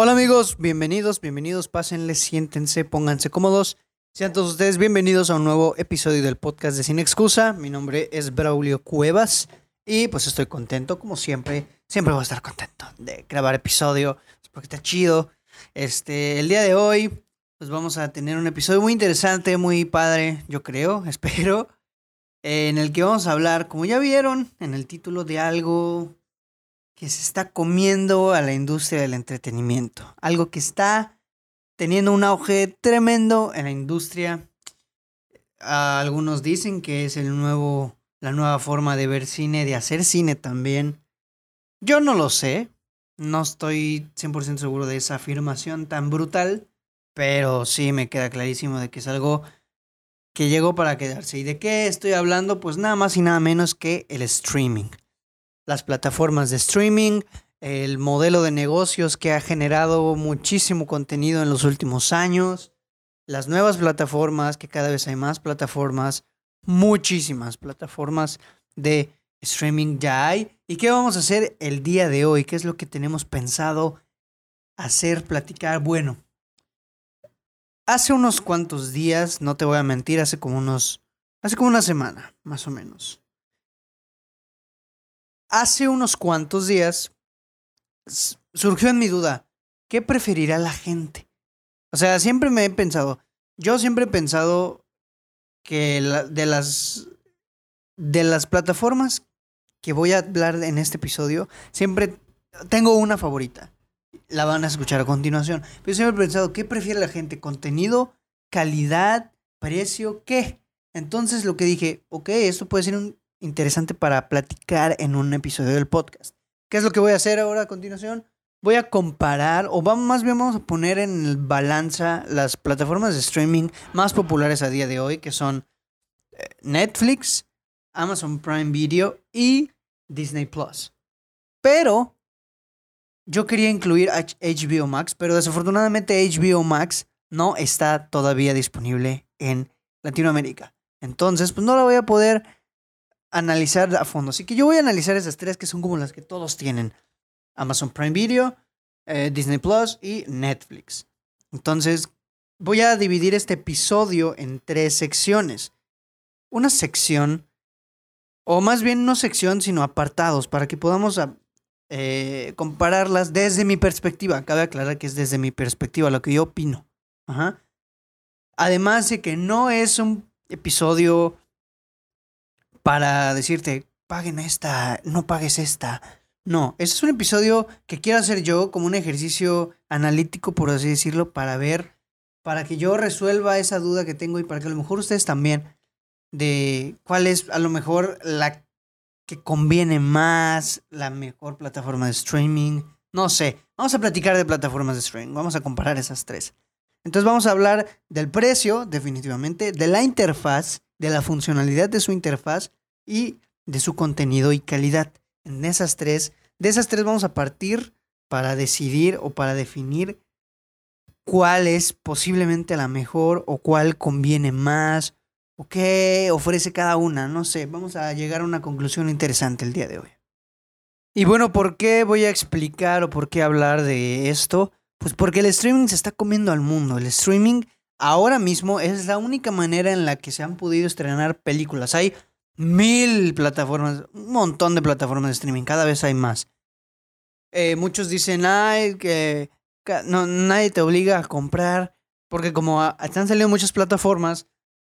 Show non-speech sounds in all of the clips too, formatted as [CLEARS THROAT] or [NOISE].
Hola amigos, bienvenidos, bienvenidos, pásenle, siéntense, pónganse cómodos. Sean todos ustedes bienvenidos a un nuevo episodio del podcast de Sin Excusa. Mi nombre es Braulio Cuevas y pues estoy contento, como siempre, siempre voy a estar contento de grabar episodio, porque está chido. Este, el día de hoy, pues vamos a tener un episodio muy interesante, muy padre, yo creo, [LAUGHS] espero, en el que vamos a hablar, como ya vieron en el título, de algo que se está comiendo a la industria del entretenimiento. Algo que está teniendo un auge tremendo en la industria. Algunos dicen que es el nuevo, la nueva forma de ver cine, de hacer cine también. Yo no lo sé. No estoy 100% seguro de esa afirmación tan brutal. Pero sí me queda clarísimo de que es algo que llegó para quedarse. ¿Y de qué estoy hablando? Pues nada más y nada menos que el streaming las plataformas de streaming, el modelo de negocios que ha generado muchísimo contenido en los últimos años, las nuevas plataformas, que cada vez hay más plataformas, muchísimas plataformas de streaming ya hay. ¿Y qué vamos a hacer el día de hoy? ¿Qué es lo que tenemos pensado hacer, platicar? Bueno, hace unos cuantos días, no te voy a mentir, hace como unos, hace como una semana, más o menos hace unos cuantos días surgió en mi duda, ¿qué preferirá la gente? O sea, siempre me he pensado, yo siempre he pensado que de las de las plataformas que voy a hablar en este episodio, siempre tengo una favorita. La van a escuchar a continuación. Pero siempre he pensado, ¿qué prefiere la gente? ¿Contenido? ¿Calidad? ¿Precio? ¿Qué? Entonces lo que dije, ok, esto puede ser un interesante para platicar en un episodio del podcast. ¿Qué es lo que voy a hacer ahora a continuación? Voy a comparar, o más bien vamos a poner en balanza las plataformas de streaming más populares a día de hoy, que son eh, Netflix, Amazon Prime Video y Disney Plus. Pero yo quería incluir HBO Max, pero desafortunadamente HBO Max no está todavía disponible en Latinoamérica. Entonces, pues no la voy a poder analizar a fondo. Así que yo voy a analizar esas tres que son como las que todos tienen. Amazon Prime Video, eh, Disney Plus y Netflix. Entonces, voy a dividir este episodio en tres secciones. Una sección, o más bien no sección, sino apartados, para que podamos ah, eh, compararlas desde mi perspectiva. Cabe aclarar que es desde mi perspectiva, lo que yo opino. Además de que no es un episodio para decirte, paguen esta, no pagues esta. No, este es un episodio que quiero hacer yo como un ejercicio analítico, por así decirlo, para ver, para que yo resuelva esa duda que tengo y para que a lo mejor ustedes también, de cuál es a lo mejor la que conviene más, la mejor plataforma de streaming. No sé, vamos a platicar de plataformas de streaming, vamos a comparar esas tres. Entonces vamos a hablar del precio, definitivamente, de la interfaz, de la funcionalidad de su interfaz y de su contenido y calidad. En esas tres, de esas tres vamos a partir para decidir o para definir cuál es posiblemente la mejor o cuál conviene más o qué ofrece cada una. No sé, vamos a llegar a una conclusión interesante el día de hoy. Y bueno, ¿por qué voy a explicar o por qué hablar de esto? Pues porque el streaming se está comiendo al mundo. El streaming ahora mismo es la única manera en la que se han podido estrenar películas. Hay mil plataformas, un montón de plataformas de streaming, cada vez hay más. Eh, muchos dicen, ay, que no, nadie te obliga a comprar, porque como están saliendo muchas plataformas,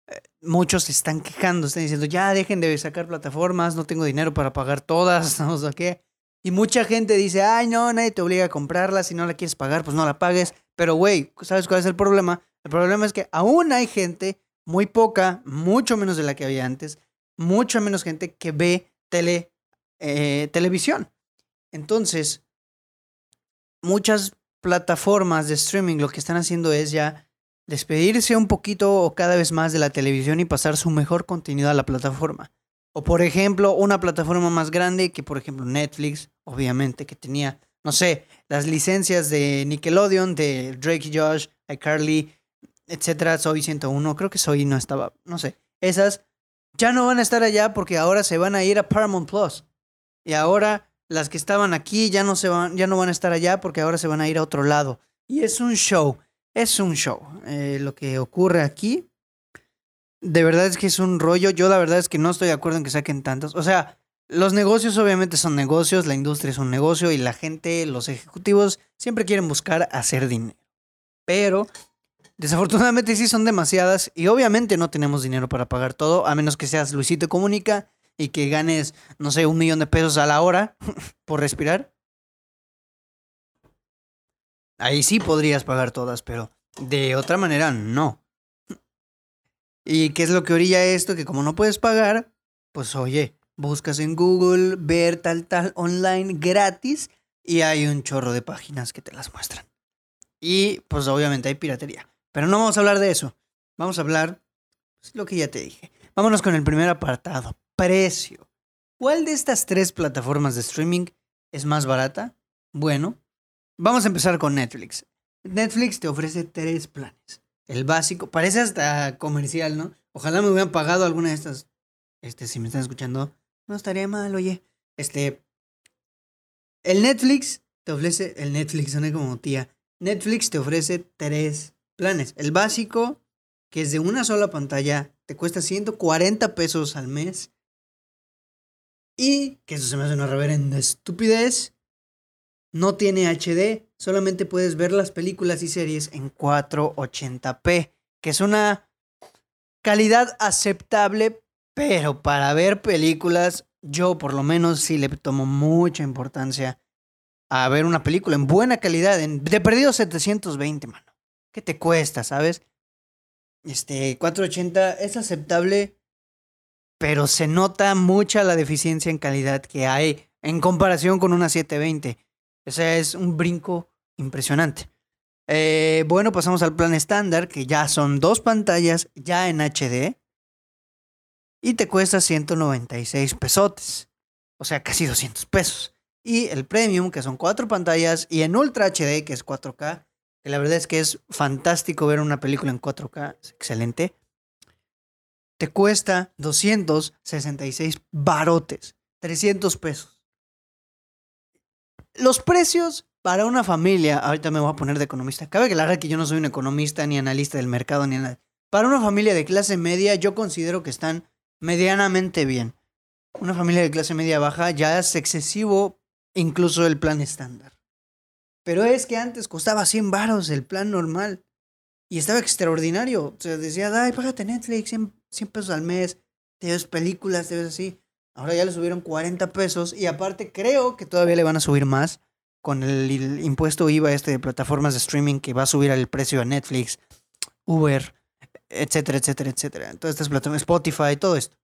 eh, muchos están quejando, están diciendo, ya dejen de sacar plataformas, no tengo dinero para pagar todas, [LAUGHS] no sé qué. Y mucha gente dice, ay, no, nadie te obliga a comprarla, si no la quieres pagar, pues no la pagues. Pero, güey, ¿sabes cuál es el problema? El problema es que aún hay gente, muy poca, mucho menos de la que había antes, mucha menos gente que ve tele, eh, televisión. Entonces, muchas plataformas de streaming lo que están haciendo es ya despedirse un poquito o cada vez más de la televisión y pasar su mejor contenido a la plataforma. O por ejemplo, una plataforma más grande que por ejemplo Netflix, obviamente, que tenía, no sé, las licencias de Nickelodeon, de Drake y Josh, iCarly, etcétera, Soy 101, creo que Soy no estaba, no sé. Esas ya no van a estar allá porque ahora se van a ir a Paramount Plus. Y ahora las que estaban aquí ya no, se van, ya no van a estar allá porque ahora se van a ir a otro lado. Y es un show, es un show. Eh, lo que ocurre aquí, de verdad es que es un rollo. Yo la verdad es que no estoy de acuerdo en que saquen tantos. O sea, los negocios obviamente son negocios, la industria es un negocio y la gente, los ejecutivos, siempre quieren buscar hacer dinero. Pero desafortunadamente sí son demasiadas y obviamente no tenemos dinero para pagar todo, a menos que seas Luisito Comunica y que ganes, no sé, un millón de pesos a la hora [LAUGHS] por respirar. Ahí sí podrías pagar todas, pero de otra manera no. ¿Y qué es lo que orilla esto? Que como no puedes pagar, pues oye, buscas en Google ver tal tal online gratis y hay un chorro de páginas que te las muestran. Y pues obviamente hay piratería. Pero no vamos a hablar de eso. Vamos a hablar pues, lo que ya te dije. Vámonos con el primer apartado. Precio. ¿Cuál de estas tres plataformas de streaming es más barata? Bueno, vamos a empezar con Netflix. Netflix te ofrece tres planes. El básico, parece hasta comercial, ¿no? Ojalá me hubieran pagado alguna de estas. Este, si me están escuchando, no estaría mal, oye. Este. El Netflix te ofrece. El Netflix suena como tía. Netflix te ofrece tres planes. El básico, que es de una sola pantalla, te cuesta 140 pesos al mes. Y, que eso se me hace una reverenda estupidez, no tiene HD, solamente puedes ver las películas y series en 480p, que es una calidad aceptable, pero para ver películas, yo por lo menos sí le tomo mucha importancia a ver una película en buena calidad, en, de perdido 720, mano. ¿Qué te cuesta, sabes? Este, 480 es aceptable, pero se nota mucha la deficiencia en calidad que hay en comparación con una 720. Ese es un brinco impresionante. Eh, bueno, pasamos al plan estándar, que ya son dos pantallas ya en HD. Y te cuesta 196 pesotes. O sea, casi 200 pesos. Y el premium, que son cuatro pantallas. Y en Ultra HD, que es 4K, que la verdad es que es fantástico ver una película en 4K, es excelente. Te cuesta 266 barotes, 300 pesos. Los precios para una familia, ahorita me voy a poner de economista, cabe aclarar que yo no soy un economista ni analista del mercado ni nada. Para una familia de clase media yo considero que están medianamente bien. Una familia de clase media baja ya es excesivo incluso el plan estándar. Pero es que antes costaba 100 baros el plan normal. Y estaba extraordinario. O decía, ay, págate Netflix, 100, pesos al mes, te ves películas, te ves así. Ahora ya le subieron 40 pesos y aparte creo que todavía le van a subir más con el, impuesto IVA este de plataformas de streaming que va a subir el precio a Netflix, Uber, etcétera, etcétera, etcétera. Todas estas plataformas, Spotify, todo esto.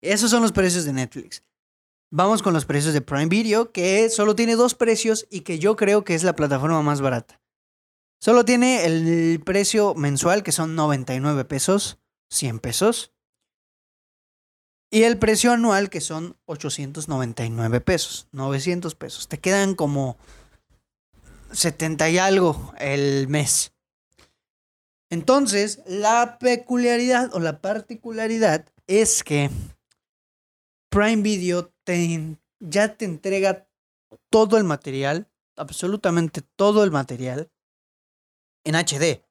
Esos son los precios de Netflix. Vamos con los precios de Prime Video, que solo tiene dos precios y que yo creo que es la plataforma más barata. Solo tiene el precio mensual, que son 99 pesos, 100 pesos. Y el precio anual, que son 899 pesos, 900 pesos. Te quedan como 70 y algo el mes. Entonces, la peculiaridad o la particularidad es que Prime Video ya te entrega todo el material, absolutamente todo el material en HD.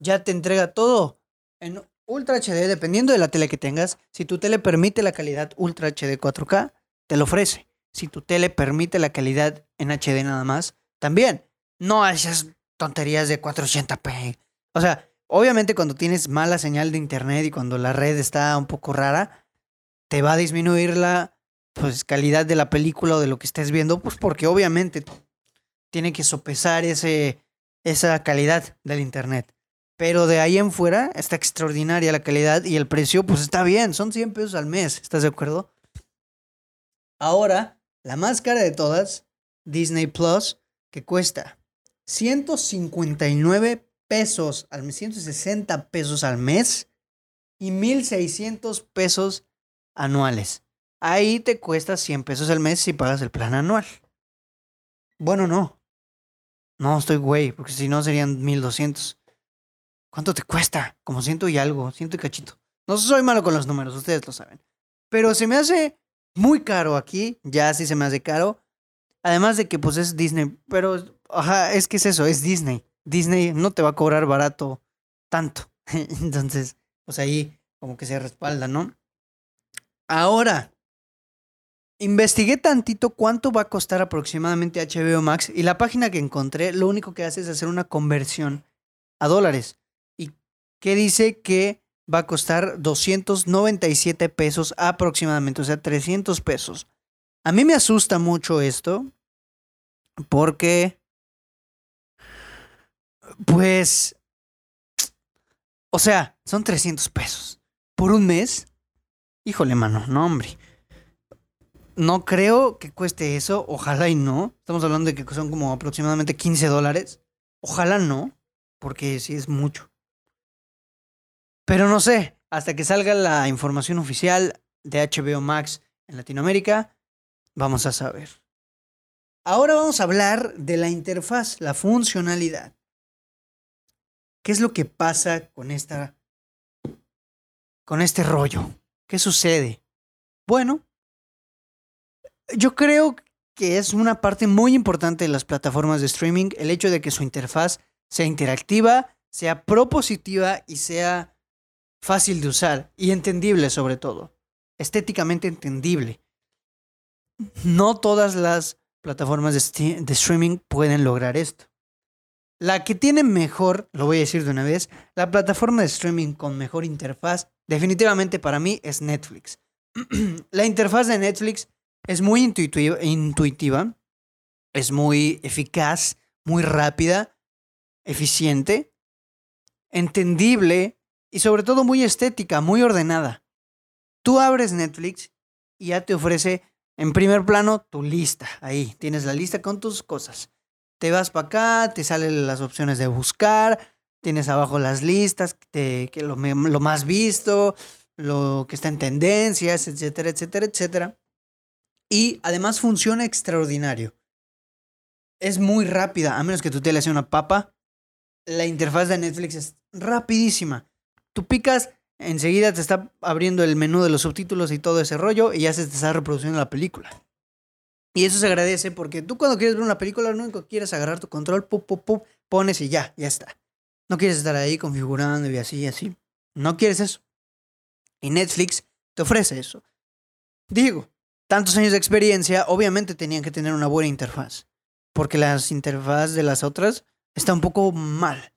Ya te entrega todo en Ultra HD, dependiendo de la tele que tengas. Si tu tele permite la calidad Ultra HD 4K, te lo ofrece. Si tu tele permite la calidad en HD nada más, también. No esas tonterías de 480p. O sea, obviamente cuando tienes mala señal de internet y cuando la red está un poco rara, te va a disminuir la pues, calidad de la película o de lo que estés viendo, pues porque obviamente tiene que sopesar ese, esa calidad del internet. Pero de ahí en fuera está extraordinaria la calidad y el precio, pues está bien, son 100 pesos al mes, ¿estás de acuerdo? Ahora, la más cara de todas, Disney Plus, que cuesta 159 pesos al mes, 160 pesos al mes y 1600 pesos anuales. Ahí te cuesta 100 pesos al mes si pagas el plan anual. Bueno, no. No, estoy güey, porque si no serían 1200. ¿Cuánto te cuesta? Como ciento y algo, ciento y cachito. No soy malo con los números, ustedes lo saben. Pero se me hace muy caro aquí, ya sí se me hace caro. Además de que pues es Disney, pero ajá, es que es eso, es Disney. Disney no te va a cobrar barato tanto. [LAUGHS] Entonces, pues ahí como que se respalda, ¿no? Ahora, investigué tantito cuánto va a costar aproximadamente HBO Max y la página que encontré lo único que hace es hacer una conversión a dólares. ¿Y qué dice que va a costar 297 pesos aproximadamente, o sea, 300 pesos. A mí me asusta mucho esto porque, pues, o sea, son 300 pesos por un mes. Híjole, mano, no, hombre. No creo que cueste eso, ojalá y no. Estamos hablando de que son como aproximadamente 15 dólares. Ojalá no, porque sí es mucho. Pero no sé, hasta que salga la información oficial de HBO Max en Latinoamérica, vamos a saber. Ahora vamos a hablar de la interfaz, la funcionalidad. ¿Qué es lo que pasa con esta con este rollo? ¿Qué sucede? Bueno, yo creo que es una parte muy importante de las plataformas de streaming el hecho de que su interfaz sea interactiva, sea propositiva y sea fácil de usar y entendible sobre todo. Estéticamente entendible. No todas las plataformas de, de, streaming pueden lograr esto. La que tiene mejor, lo voy a decir de una vez, la plataforma de streaming con mejor interfaz, definitivamente para mí es Netflix. [CLEARS THROAT] la interfaz de Netflix es muy intuitiva, es muy eficaz, muy rápida, eficiente, entendible y sobre todo muy estética, muy ordenada. Tú abres Netflix y ya te ofrece en primer plano tu lista. Ahí tienes la lista con tus cosas. Te vas para acá, te salen las opciones de buscar, tienes abajo las listas, que lo, más visto, lo que está en tendencias, etcétera, etcétera, etcétera. Y además funciona extraordinario. Es muy rápida, a menos que tu tele sea una papa. La interfaz de Netflix es rapidísima tú picas, enseguida te está abriendo el menú de los subtítulos y todo ese rollo y ya se te está reproduciendo la película. Y eso se agradece porque tú cuando quieres ver una película, lo único que quieres agarrar tu control, pum, pum, pum, pones y ya, ya está. No quieres estar ahí configurando y así así. No quieres eso. Y Netflix te ofrece eso. Digo, tantos años de experiencia, obviamente tenían que tener una buena interfaz. Porque las interfaz de las otras está un poco mal.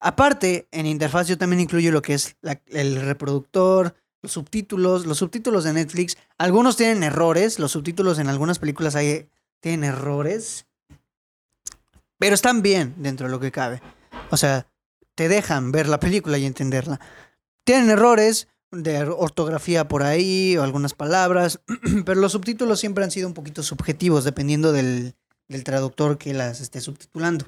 Aparte, en interfaz yo también incluyo lo que es el reproductor, los subtítulos, los subtítulos de Netflix. Algunos tienen errores, los subtítulos en algunas películas hay, tienen errores, pero están bien dentro de lo que cabe. O sea, te dejan ver la película y entenderla. Tienen errores de ortografía por ahí o algunas palabras, [CLEARS THROAT] pero los subtítulos siempre han sido un poquito subjetivos dependiendo del, del traductor que las esté subtitulando.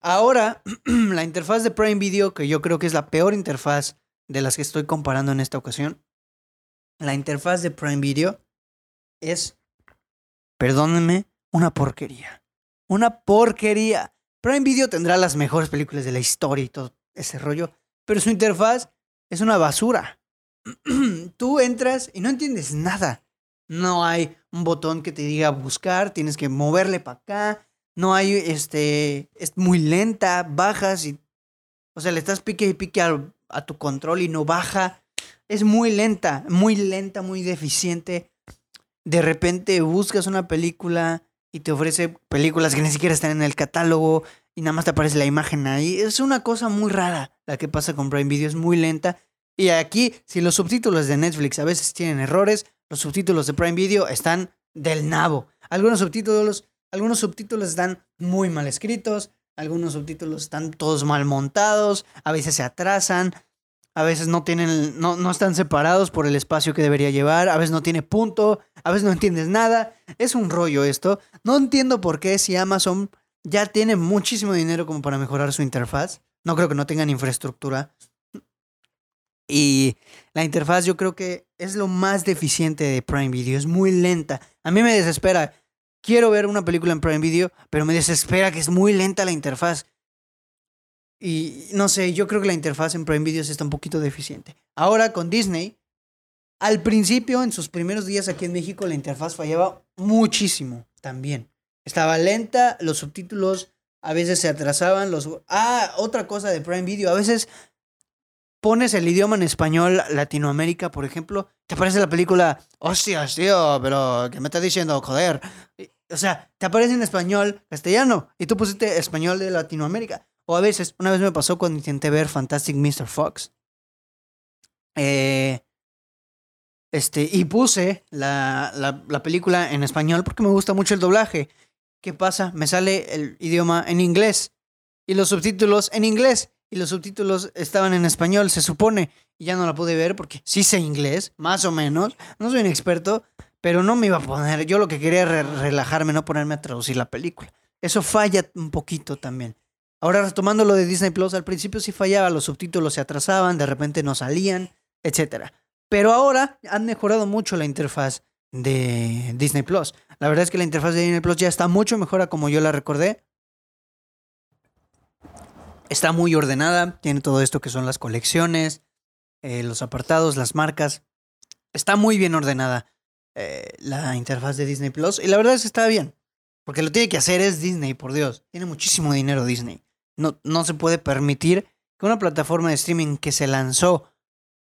Ahora, [CLEARS THROAT] la interfaz de Prime Video, que yo creo que es la peor interfaz de las que estoy comparando en esta ocasión, la interfaz de Prime Video es, perdónenme, una porquería. Una porquería. Prime Video tendrá las mejores películas de la historia y todo ese rollo, pero su interfaz es una basura. [CLEARS THROAT] Tú entras y no entiendes nada. No hay un botón que te diga buscar, tienes que moverle para acá, no hay, este, es muy lenta, bajas y, o sea, le estás pique y pique a, tu control y no baja. Es muy lenta, muy lenta, muy deficiente. De repente buscas una película y te ofrece películas que ni siquiera están en el catálogo y nada más te aparece la imagen ahí. Es una cosa muy rara la que pasa con Prime Video, es muy lenta. Y aquí, si los subtítulos de Netflix a veces tienen errores, los subtítulos de Prime Video están del nabo. Algunos subtítulos algunos subtítulos están muy mal escritos, algunos subtítulos están todos mal montados, a veces se atrasan, a veces no tienen, no, no están separados por el espacio que debería llevar, a veces no tiene punto, a veces no entiendes nada. Es un rollo esto. No entiendo por qué si Amazon ya tiene muchísimo dinero como para mejorar su interfaz. No creo que no tengan infraestructura. Y la interfaz yo creo que es lo más deficiente de Prime Video. Es muy lenta. A mí me desespera quiero ver una película en Prime Video, pero me desespera que es muy lenta la interfaz. Y no sé, yo creo que la interfaz en Prime Video está un poquito deficiente. Ahora con Disney Al principio, en sus primeros días aquí en México, la interfaz fallaba muchísimo también. Estaba lenta, los subtítulos a veces se atrasaban. Los... Ah, otra cosa de Prime Video. A veces pones el idioma en español Latinoamérica, por ejemplo, te aparece la película, hostias, tío, pero ¿qué me estás diciendo? Joder. O sea, te aparece en español castellano y tú pusiste español de Latinoamérica. O a veces, una vez me pasó cuando intenté ver Fantastic Mr. Fox. Eh, este, y puse la, la, película en español porque me gusta mucho el doblaje. ¿Qué pasa? Me sale el idioma en inglés y los subtítulos en inglés. Y los subtítulos estaban en español, se supone. Y ya no la pude ver porque sí sé inglés, más o menos. No soy un experto, pero no me iba a poner. Yo lo que quería era relajarme, no ponerme a traducir la película. Eso falla un poquito también. Ahora retomando lo de Disney Plus, al principio sí fallaba, los subtítulos se atrasaban, de repente no salían, etc. Pero ahora han mejorado mucho la interfaz de Disney Plus. La verdad es que la interfaz de Disney Plus ya está mucho mejor a como yo la recordé. Está muy ordenada, tiene todo esto que son las colecciones, eh, los apartados, las marcas. Está muy bien ordenada eh, la interfaz de Disney Plus y la verdad es que está bien. Porque lo tiene que hacer es Disney, por Dios. Tiene muchísimo dinero Disney. No, no se puede permitir que una plataforma de streaming que se lanzó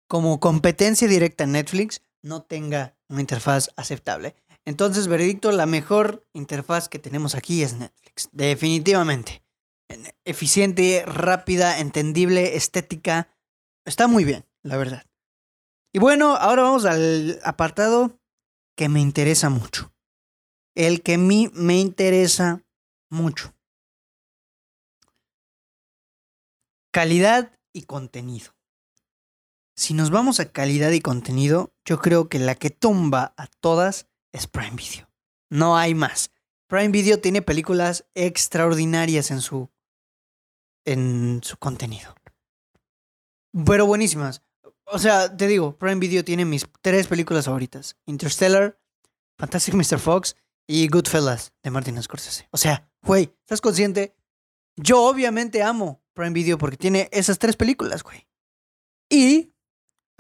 como competencia directa en Netflix no tenga una interfaz aceptable. Entonces, veredicto, la mejor interfaz que tenemos aquí es Netflix. Definitivamente. Eficiente, rápida, entendible, estética. Está muy bien, la verdad. Y bueno, ahora vamos al apartado que me interesa mucho. El que a mí me interesa mucho. Calidad y contenido. Si nos vamos a calidad y contenido, yo creo que la que tumba a todas es Prime Video. No hay más. Prime Video tiene películas extraordinarias en su en su contenido. Pero buenísimas. O sea, te digo, Prime Video tiene mis tres películas favoritas. Interstellar, Fantastic Mr. Fox y Goodfellas de Martin Scorsese. O sea, güey, ¿estás consciente? Yo obviamente amo Prime Video porque tiene esas tres películas, güey. Y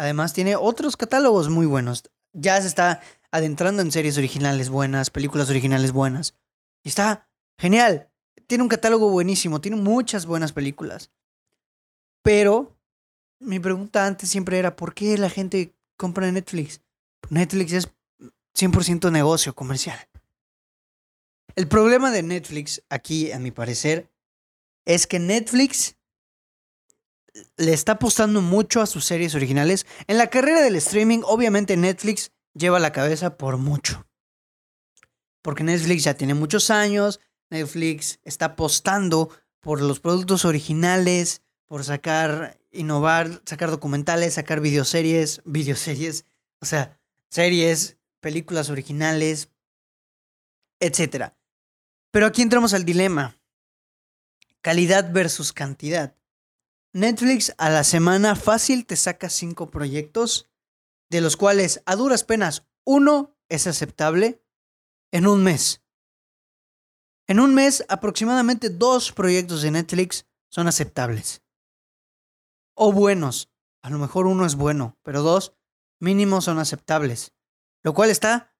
Además, tiene otros catálogos muy buenos. Ya se está adentrando en series originales buenas, películas originales buenas. Y está genial. Tiene un catálogo buenísimo, tiene muchas buenas películas. Pero mi pregunta antes siempre era, ¿por qué la gente compra Netflix? Netflix es 100% negocio comercial. El problema de Netflix aquí, a mi parecer, es que Netflix le está apostando mucho a sus series originales. En la carrera del streaming, obviamente Netflix lleva la cabeza por mucho. Porque Netflix ya tiene muchos años, Netflix está apostando por los productos originales, por sacar, innovar, sacar documentales, sacar videoseries, videoseries, o sea, series, películas originales, etc. Pero aquí entramos al dilema. Calidad versus cantidad. Netflix a la semana fácil te saca cinco proyectos, de los cuales a duras penas uno es aceptable en un mes. En un mes aproximadamente dos proyectos de Netflix son aceptables. O buenos. A lo mejor uno es bueno, pero dos mínimo son aceptables. Lo cual está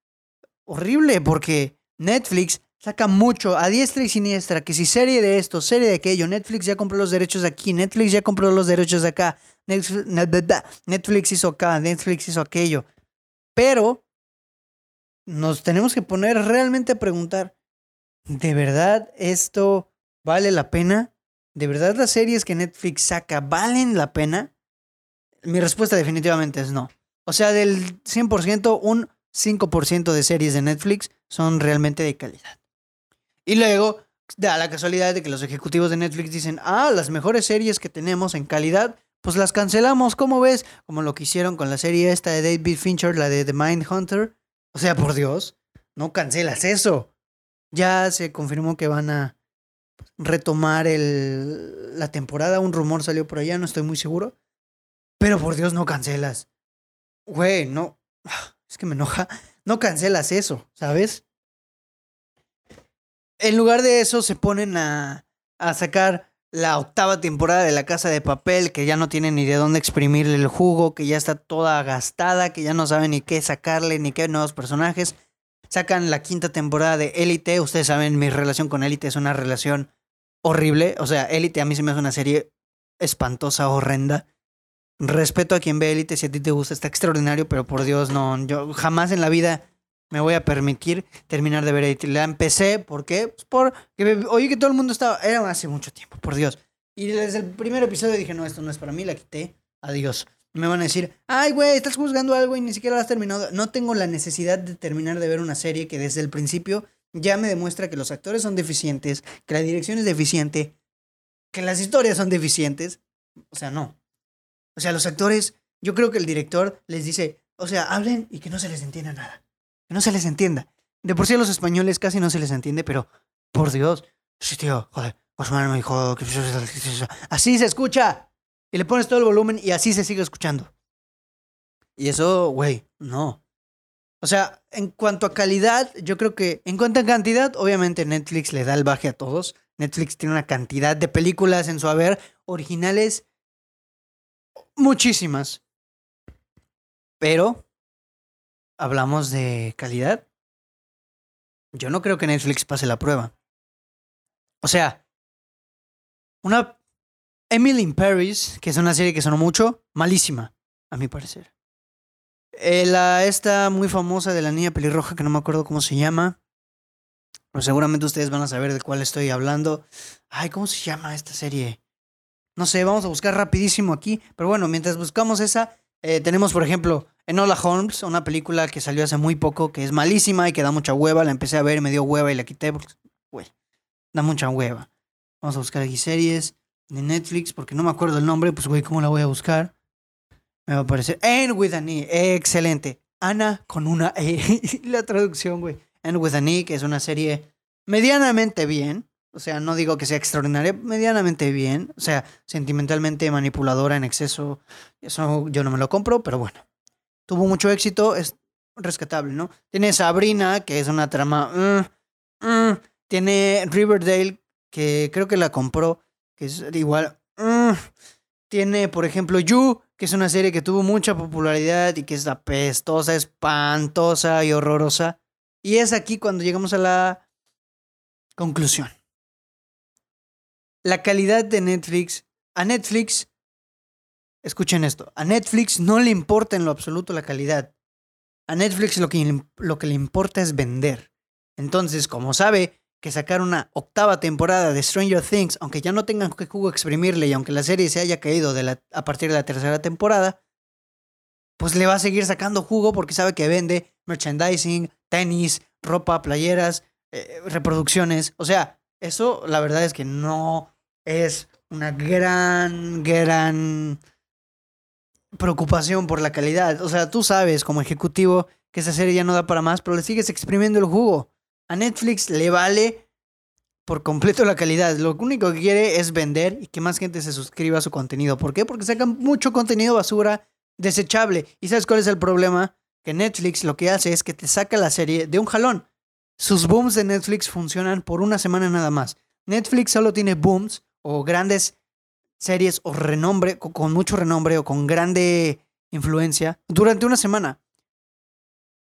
horrible porque Netflix saca mucho a diestra y siniestra, que si serie de esto, serie de aquello, Netflix ya compró los derechos de aquí, Netflix ya compró los derechos de acá, Netflix hizo acá, Netflix hizo aquello. Pero nos tenemos que poner realmente a preguntar, ¿de verdad esto vale la pena? ¿De verdad las series que Netflix saca valen la pena? Mi respuesta definitivamente es no. O sea, del 100%, un 5% de series de Netflix son realmente de calidad. Y luego da la casualidad de que los ejecutivos de Netflix dicen, ah, las mejores series que tenemos en calidad, pues las cancelamos, ¿cómo ves? Como lo que hicieron con la serie esta de David Fincher, la de The Mind Hunter. O sea, por Dios, no cancelas eso. Ya se confirmó que van a retomar el, la temporada, un rumor salió por allá, no estoy muy seguro. Pero por Dios, no cancelas. Güey, no. Es que me enoja. No cancelas eso, ¿sabes? en lugar de eso se ponen a, a sacar la octava temporada de La Casa de Papel, que ya no tiene ni de dónde exprimirle el jugo, que ya está toda gastada, que ya no saben ni qué sacarle, ni qué nuevos personajes. Sacan la quinta temporada de Élite. Ustedes saben, mi relación con Élite es una relación horrible. O sea, Élite a mí se me hace una serie espantosa, horrenda. Respeto a quien ve Élite, si a ti te gusta, está extraordinario, pero por Dios, no, yo jamás en la vida me voy a permitir terminar de ver Élite. La empecé, ¿por qué? Pues porque oí que todo el mundo estaba, era hace mucho tiempo, por Dios. Y desde el primer episodio dije, no, esto no es para mí, la quité, adiós. Me van a decir, ay, güey, estás juzgando algo y ni siquiera lo has terminado. No tengo la necesidad de terminar de ver una serie que desde el principio ya me demuestra que los actores son deficientes, que la dirección es deficiente, que las historias son deficientes. O sea, no. O sea, los actores, yo creo que el director les dice, o sea, hablen y que no se les entienda nada. Que no se les entienda. De por sí a los españoles casi no se les entiende, pero por Dios. Sí, tío, joder. me dijo Así se escucha. Y le pones todo el volumen y así se sigue escuchando. Y eso, güey, no. O sea, en cuanto a calidad, yo creo que en cuanto a cantidad, obviamente Netflix le da el baje a todos. Netflix tiene una cantidad de películas en su haber originales muchísimas. Pero hablamos de calidad. Yo no creo que Netflix pase la prueba. O sea, una Emily in Paris, que es una serie que sonó mucho, malísima, a mi parecer. Eh, la esta muy famosa de la niña pelirroja, que no me acuerdo cómo se llama. Pero seguramente ustedes van a saber de cuál estoy hablando. Ay, ¿cómo se llama esta serie? No sé, vamos a buscar rapidísimo aquí. Pero bueno, mientras buscamos esa, eh, tenemos, por ejemplo, Enola Holmes, una película que salió hace muy poco, que es malísima y que da mucha hueva. La empecé a ver, me dio hueva y la quité porque, güey, da mucha hueva. Vamos a buscar aquí series de Netflix, porque no me acuerdo el nombre, pues güey, ¿cómo la voy a buscar? Me va a aparecer. And with an E, excelente. Ana con una E. [LAUGHS] la traducción, güey. And with an E, que es una serie medianamente bien. O sea, no digo que sea extraordinaria, medianamente bien. O sea, sentimentalmente manipuladora en exceso. Eso yo no me lo compro, pero bueno. Tuvo mucho éxito, es rescatable, ¿no? Tiene Sabrina, que es una trama. Mm, mm. Tiene Riverdale, que creo que la compró que es igual. Mm, tiene, por ejemplo, You, que es una serie que tuvo mucha popularidad y que es apestosa, espantosa y horrorosa. Y es aquí cuando llegamos a la conclusión. La calidad de Netflix. A Netflix, escuchen esto, a Netflix no le importa en lo absoluto la calidad. A Netflix lo que, lo que le importa es vender. Entonces, como sabe que sacar una octava temporada de Stranger Things, aunque ya no tengan que jugo exprimirle y aunque la serie se haya caído a partir de la tercera temporada, pues le va a seguir sacando jugo porque sabe que vende merchandising, tenis, ropa, playeras, eh, reproducciones. O sea, eso la verdad es que no es una gran, gran preocupación por la calidad. O sea, tú sabes como ejecutivo que esa serie ya no da para más, pero le sigues exprimiendo el jugo. A Netflix le vale por completo la calidad. Lo único que quiere es vender y que más gente se suscriba a su contenido. ¿Por qué? Porque sacan mucho contenido basura desechable. ¿Y sabes cuál es el problema? Que Netflix lo que hace es que te saca la serie de un jalón. Sus booms de Netflix funcionan por una semana nada más. Netflix solo tiene booms o grandes series o renombre, con mucho renombre o con grande influencia durante una semana.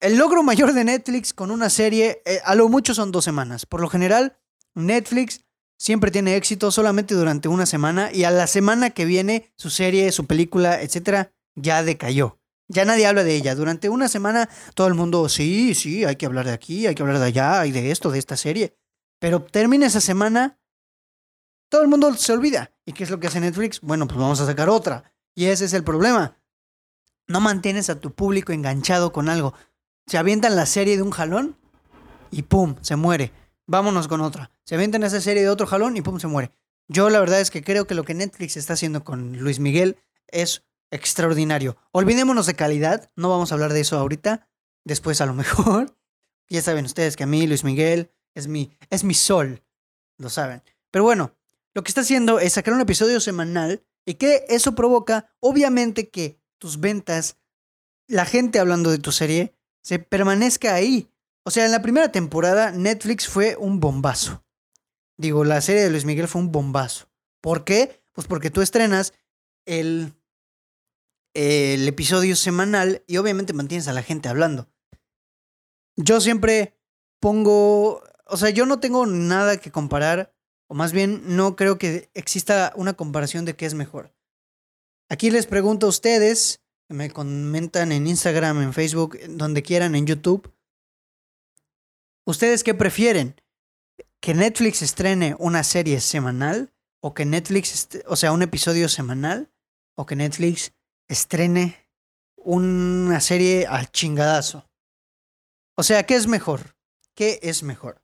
El logro mayor de Netflix con una serie, eh, a lo mucho son dos semanas. Por lo general, Netflix siempre tiene éxito solamente durante una semana y a la semana que viene su serie, su película, etcétera, ya decayó. Ya nadie habla de ella. Durante una semana todo el mundo, sí, sí, hay que hablar de aquí, hay que hablar de allá, y de esto, de esta serie. Pero termina esa semana, todo el mundo se olvida. ¿Y qué es lo que hace Netflix? Bueno, pues vamos a sacar otra. Y ese es el problema. No mantienes a tu público enganchado con algo se avientan la serie de un jalón y pum, se muere. Vámonos con otra. Se avientan esa serie de otro jalón y pum, se muere. Yo la verdad es que creo que lo que Netflix está haciendo con Luis Miguel es extraordinario. Olvidémonos de calidad, no vamos a hablar de eso ahorita, después a lo mejor. [LAUGHS] Ya saben ustedes que a mí Luis Miguel es mi, es mi sol, lo saben. Pero bueno, lo que está haciendo es sacar un episodio semanal y que eso provoca, obviamente, que tus ventas, la gente hablando de tu serie, se permanezca ahí. O sea, en la primera temporada Netflix fue un bombazo. Digo, la serie de Luis Miguel fue un bombazo. ¿Por qué? Pues porque tú estrenas el, el episodio semanal y obviamente mantienes a la gente hablando. Yo siempre pongo, o sea, yo no tengo nada que comparar, o más bien no creo que exista una comparación de qué es mejor. Aquí les pregunto a ustedes, me comentan en Instagram, en Facebook, donde quieran, en YouTube. ¿Ustedes qué prefieren? ¿Que Netflix estrene una serie semanal? ¿O que Netflix, o sea, un episodio semanal? ¿O que Netflix estrene una serie al chingadazo? O sea, ¿qué es mejor? ¿Qué es mejor?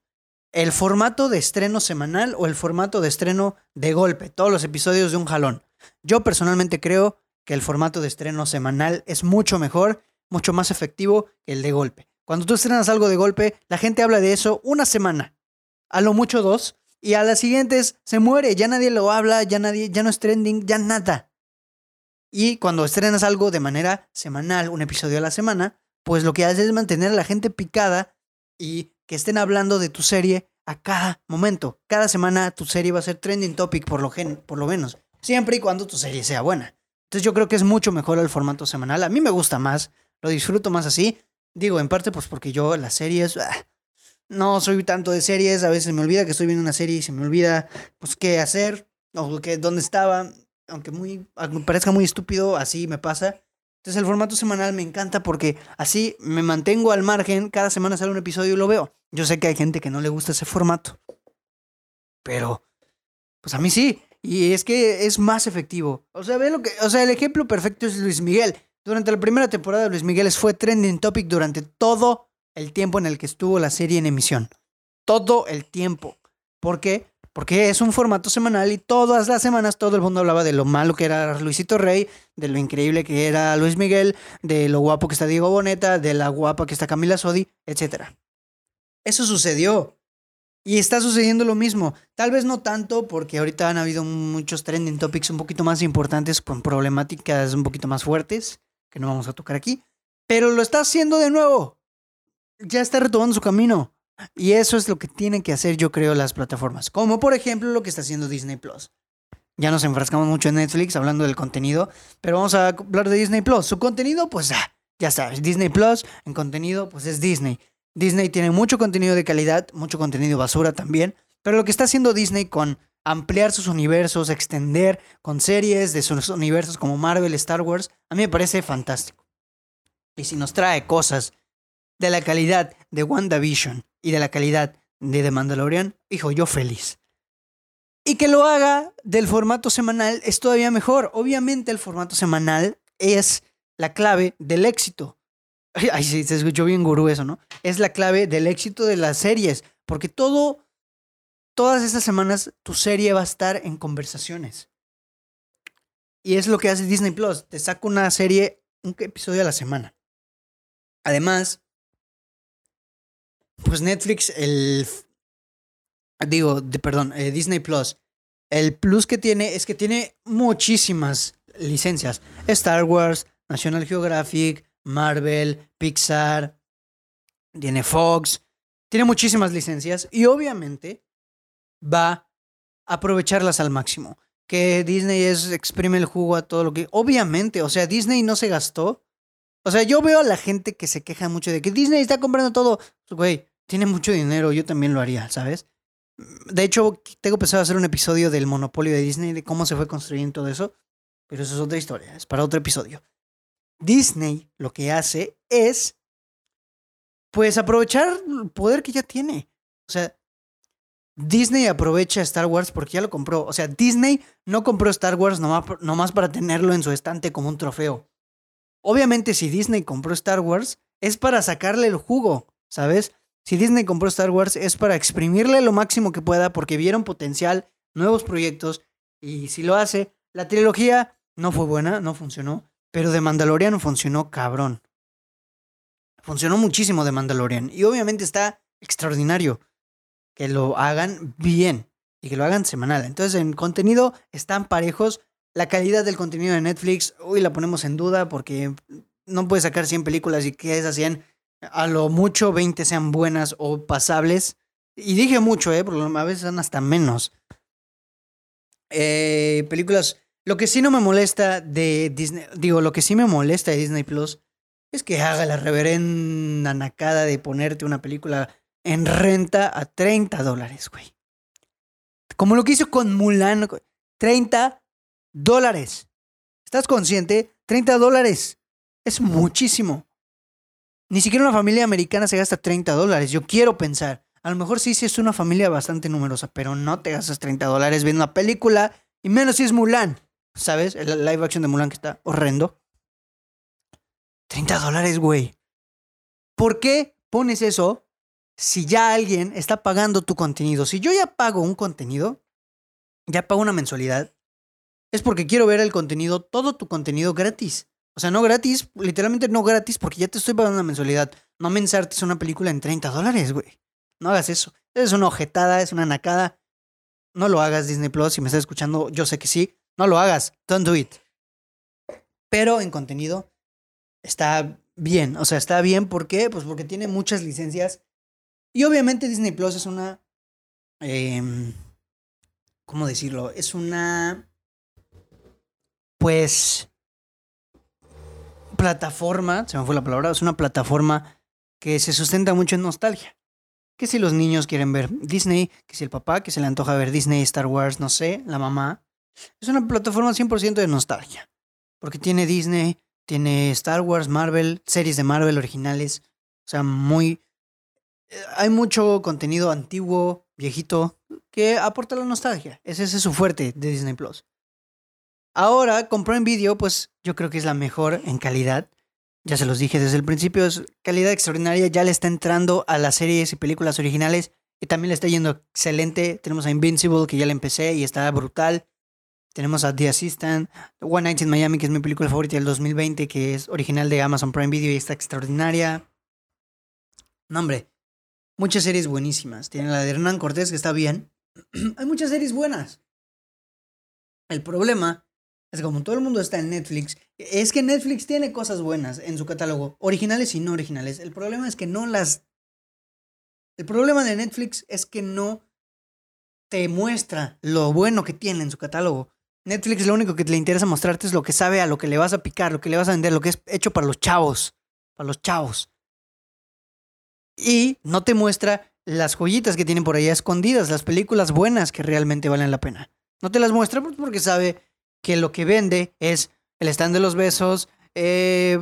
¿El formato de estreno semanal o el formato de estreno de golpe? Todos los episodios de un jalón. Yo personalmente creo que el formato de estreno semanal es mucho mejor, mucho más efectivo que el de golpe. Cuando tú estrenas algo de golpe, la gente habla de eso una semana, a lo mucho dos, y a las siguientes se muere, ya nadie lo habla, ya nadie, ya no es trending, ya nada. Y cuando estrenas algo de manera semanal, un episodio a la semana, pues lo que haces es mantener a la gente picada y que estén hablando de tu serie a cada momento. Cada semana tu serie va a ser trending topic por lo, gen, por lo menos. Siempre y cuando tu serie sea buena. Entonces yo creo que es mucho mejor el formato semanal. A mí me gusta más, lo disfruto más así. Digo, en parte pues porque yo las series... Ah, no soy tanto de series, a veces me olvida que estoy viendo una serie y se me olvida pues qué hacer o que, dónde estaba. Aunque muy, aunque parezca muy estúpido, así me pasa. Entonces el formato semanal me encanta porque así me mantengo al margen, cada semana sale un episodio y lo veo. Yo sé que hay gente que no le gusta ese formato. Pero, pues a mí sí. Y es que es más efectivo. O sea, ve lo que. O sea, el ejemplo perfecto es Luis Miguel. Durante la primera temporada, Luis Miguel fue trending topic durante todo el tiempo en el que estuvo la serie en emisión. Todo el tiempo. ¿Por qué? Porque es un formato semanal y todas las semanas todo el mundo hablaba de lo malo que era Luisito Rey, de lo increíble que era Luis Miguel, de lo guapo que está Diego Boneta, de la guapa que está Camila Sodi, etc. Eso sucedió. Y está sucediendo lo mismo. Tal vez no tanto porque ahorita han habido muchos trending topics un poquito más importantes con problemáticas un poquito más fuertes que no vamos a tocar aquí. Pero lo está haciendo de nuevo. Ya está retomando su camino. Y eso es lo que tienen que hacer, yo creo, las plataformas. Como por ejemplo lo que está haciendo Disney Plus. Ya nos enfrascamos mucho en Netflix hablando del contenido, pero vamos a hablar de Disney Plus. Su contenido, pues ah, ya sabes, Disney Plus en contenido, pues es Disney. Disney tiene mucho contenido de calidad, mucho contenido basura también, pero lo que está haciendo Disney con ampliar sus universos, extender con series de sus universos como Marvel, Star Wars, a mí me parece fantástico. Y si nos trae cosas de la calidad de WandaVision y de la calidad de The Mandalorian, hijo, yo feliz. Y que lo haga del formato semanal es todavía mejor. Obviamente el formato semanal es la clave del éxito. Ay, sí, se escuchó bien gurú eso, ¿no? Es la clave del éxito de las series, porque todo, todas estas semanas tu serie va a estar en conversaciones. Y es lo que hace Disney Plus, te saca una serie, un episodio a la semana. Además, pues Netflix, el... Digo, perdón, eh, Disney Plus. El plus que tiene es que tiene muchísimas licencias. Star Wars, National Geographic, Marvel, Pixar, tiene Fox, tiene muchísimas licencias y obviamente va a aprovecharlas al máximo. Que Disney es exprime el jugo a todo lo que... Obviamente, o sea, Disney no se gastó. O sea, yo veo a la gente que se queja mucho de que Disney está comprando todo. Güey, tiene mucho dinero, yo también lo haría, ¿sabes? De hecho, tengo pensado hacer un episodio del monopolio de Disney, de cómo se fue construyendo todo eso, pero eso es otra historia, es para otro episodio. Disney lo que hace es, pues, aprovechar el poder que ya tiene. O sea, Disney aprovecha Star Wars porque ya lo compró. O sea, Disney no compró Star Wars nomás, nomás para tenerlo en su estante como un trofeo. Obviamente, si Disney compró Star Wars, es para sacarle el jugo, ¿sabes? Si Disney compró Star Wars, es para exprimirle lo máximo que pueda porque vieron potencial, nuevos proyectos, y si lo hace, la trilogía no fue buena, no funcionó. Pero de Mandalorian funcionó cabrón. Funcionó muchísimo de Mandalorian. Y obviamente está extraordinario que lo hagan bien y que lo hagan semanal. Entonces, en contenido están parejos. La calidad del contenido de Netflix, uy, la ponemos en duda porque no puedes sacar 100 películas y que esas 100, a lo mucho 20 sean buenas o pasables. Y dije mucho, ¿eh? Porque a veces son hasta menos. Eh, películas. Lo que sí no me molesta de Disney. Digo, lo que sí me molesta de Disney Plus es que haga la reverenda nacada de ponerte una película en renta a 30 dólares, güey. Como lo que hizo con Mulan. 30 dólares. ¿Estás consciente? 30 dólares. Es muchísimo. Ni siquiera una familia americana se gasta 30 dólares. Yo quiero pensar. A lo mejor sí, sí es una familia bastante numerosa, pero no te gastas 30 dólares viendo una película, y menos si es Mulan. ¿Sabes? El live action de Mulan que está horrendo. 30 dólares, güey. ¿Por qué pones eso si ya alguien está pagando tu contenido? Si yo ya pago un contenido, ya pago una mensualidad, es porque quiero ver el contenido, todo tu contenido gratis. O sea, no gratis, literalmente no gratis, porque ya te estoy pagando una mensualidad. No me ensartes una película en 30 dólares, güey. No hagas eso. Es una ojetada, es una nacada. No lo hagas, Disney Plus. Si me estás escuchando, yo sé que sí. No lo hagas. Don't do it. Pero en contenido está bien. O sea, está bien. ¿Por qué? Pues porque tiene muchas licencias. Y obviamente Disney Plus es una. Eh, ¿Cómo decirlo? Es una. Pues. Plataforma. Se me fue la palabra. Es una plataforma que se sustenta mucho en nostalgia que si los niños quieren ver Disney, que si el papá que se le antoja ver Disney, Star Wars, no sé, la mamá. Es una plataforma 100% de nostalgia, porque tiene Disney, tiene Star Wars, Marvel, series de Marvel originales, o sea, muy... Eh, hay mucho contenido antiguo, viejito, que aporta la nostalgia. Ese, es su fuerte de Disney Plus. Ahora, con Prime Video, pues yo creo que es la mejor en calidad. Ya se los dije desde el principio, es calidad extraordinaria, ya le está entrando a las series y películas originales y también le está yendo excelente. Tenemos a Invincible, que ya la empecé y está brutal. Tenemos a The Assistant, One Night in Miami, que es mi película favorita del 2020, que es original de Amazon Prime Video y está extraordinaria. No, hombre, muchas series buenísimas. Tiene la de Hernán Cortés, que está bien. [CLEARS THROAT] Hay muchas series buenas. El problema es como todo el mundo está en Netflix. Es que Netflix tiene cosas buenas en su catálogo, originales y no originales. El problema es que no las... El problema de Netflix es que no te muestra lo bueno que tiene en su catálogo. Netflix lo único que le interesa mostrarte es lo que sabe a lo que le vas a picar, lo que le vas a vender, lo que es hecho para los chavos. Para los chavos. Y no te muestra las joyitas que tienen por ahí escondidas, las películas buenas que realmente valen la pena. No te las muestra porque sabe que lo que vende es el stand de los besos, eh,